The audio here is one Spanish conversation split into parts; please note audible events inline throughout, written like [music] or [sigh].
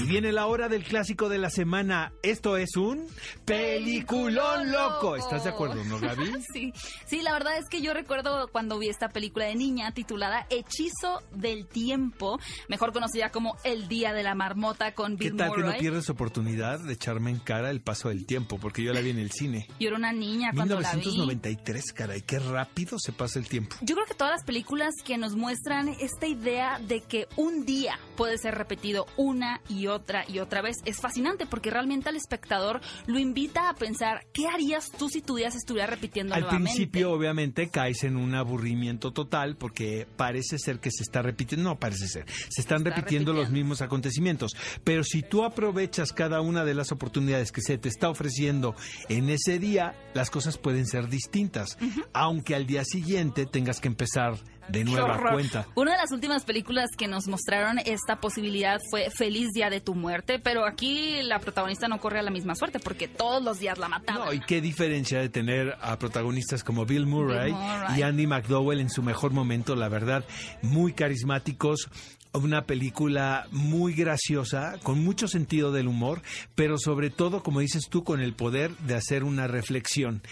Y viene la hora del clásico de la semana. Esto es un peliculón loco. ¿Estás de acuerdo, no, Gaby? [laughs] Sí, sí, la verdad es que yo recuerdo cuando vi esta película de niña titulada Hechizo del Tiempo, mejor conocida como El Día de la Marmota con ¿Qué Bill tal que no pierdes oportunidad de echarme en cara el paso del tiempo? Porque yo la vi en el cine. Yo era una niña cuando la vi. 1993, caray, qué rápido se pasa el tiempo. Yo creo que todas las películas que nos muestran esta idea de que un día puede ser repetido una y otra y otra vez es fascinante porque realmente al espectador lo invita a pensar qué harías tú si tu día se estuviera repitiendo Al nuevamente. principio, obviamente, caes en un aburrimiento total porque parece ser que se está repitiendo, no parece ser, se están está repitiendo los mismos acontecimientos. Pero si tú aprovechas cada una de las oportunidades que se te está ofreciendo en ese día, las cosas pueden ser distintas, aunque al día siguiente tengas que empezar de nueva cuenta. Una de las últimas películas que nos mostraron esta posibilidad fue Feliz Día de tu Muerte, pero aquí la protagonista no corre a la misma suerte porque todos los días la mataban. No, y qué diferencia de tener a protagonistas como Bill Murray, Bill Murray. y Andy McDowell en su mejor momento, la verdad, muy carismáticos. Una película muy graciosa, con mucho sentido del humor, pero sobre todo, como dices tú, con el poder de hacer una reflexión.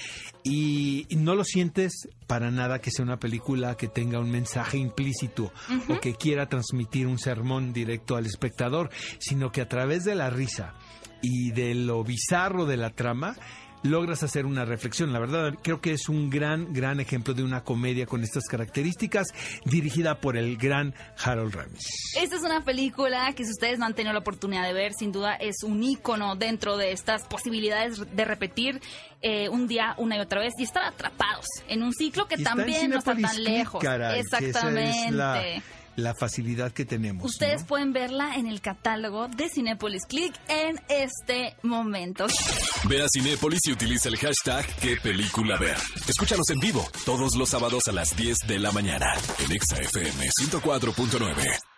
Y no lo sientes para nada que sea una película que tenga un mensaje implícito o que quiera transmitir un sermón directo al espectador, sino que a través de la risa y de lo bizarro de la trama, logras hacer una reflexión. La verdad, creo que es un gran, gran ejemplo de una comedia con estas características, dirigida por el gran Harold Ramis. Esta es una película que si ustedes no han tenido la oportunidad de ver, sin duda es un ícono dentro de estas posibilidades de repetir eh, un día una y otra vez y estar atrapados en un ciclo que Y también no está tan lejos. caray, Exactamente. La, facilidad que tenemos. Ustedes ¿no? pueden verla en el catálogo de Cinepolis Click en este momento. Ve a Cinépolis y utiliza el hashtag ¿Qué película ver? Escúchanos en vivo todos los sábados a las 10 de la mañana en Exa FM 104.9.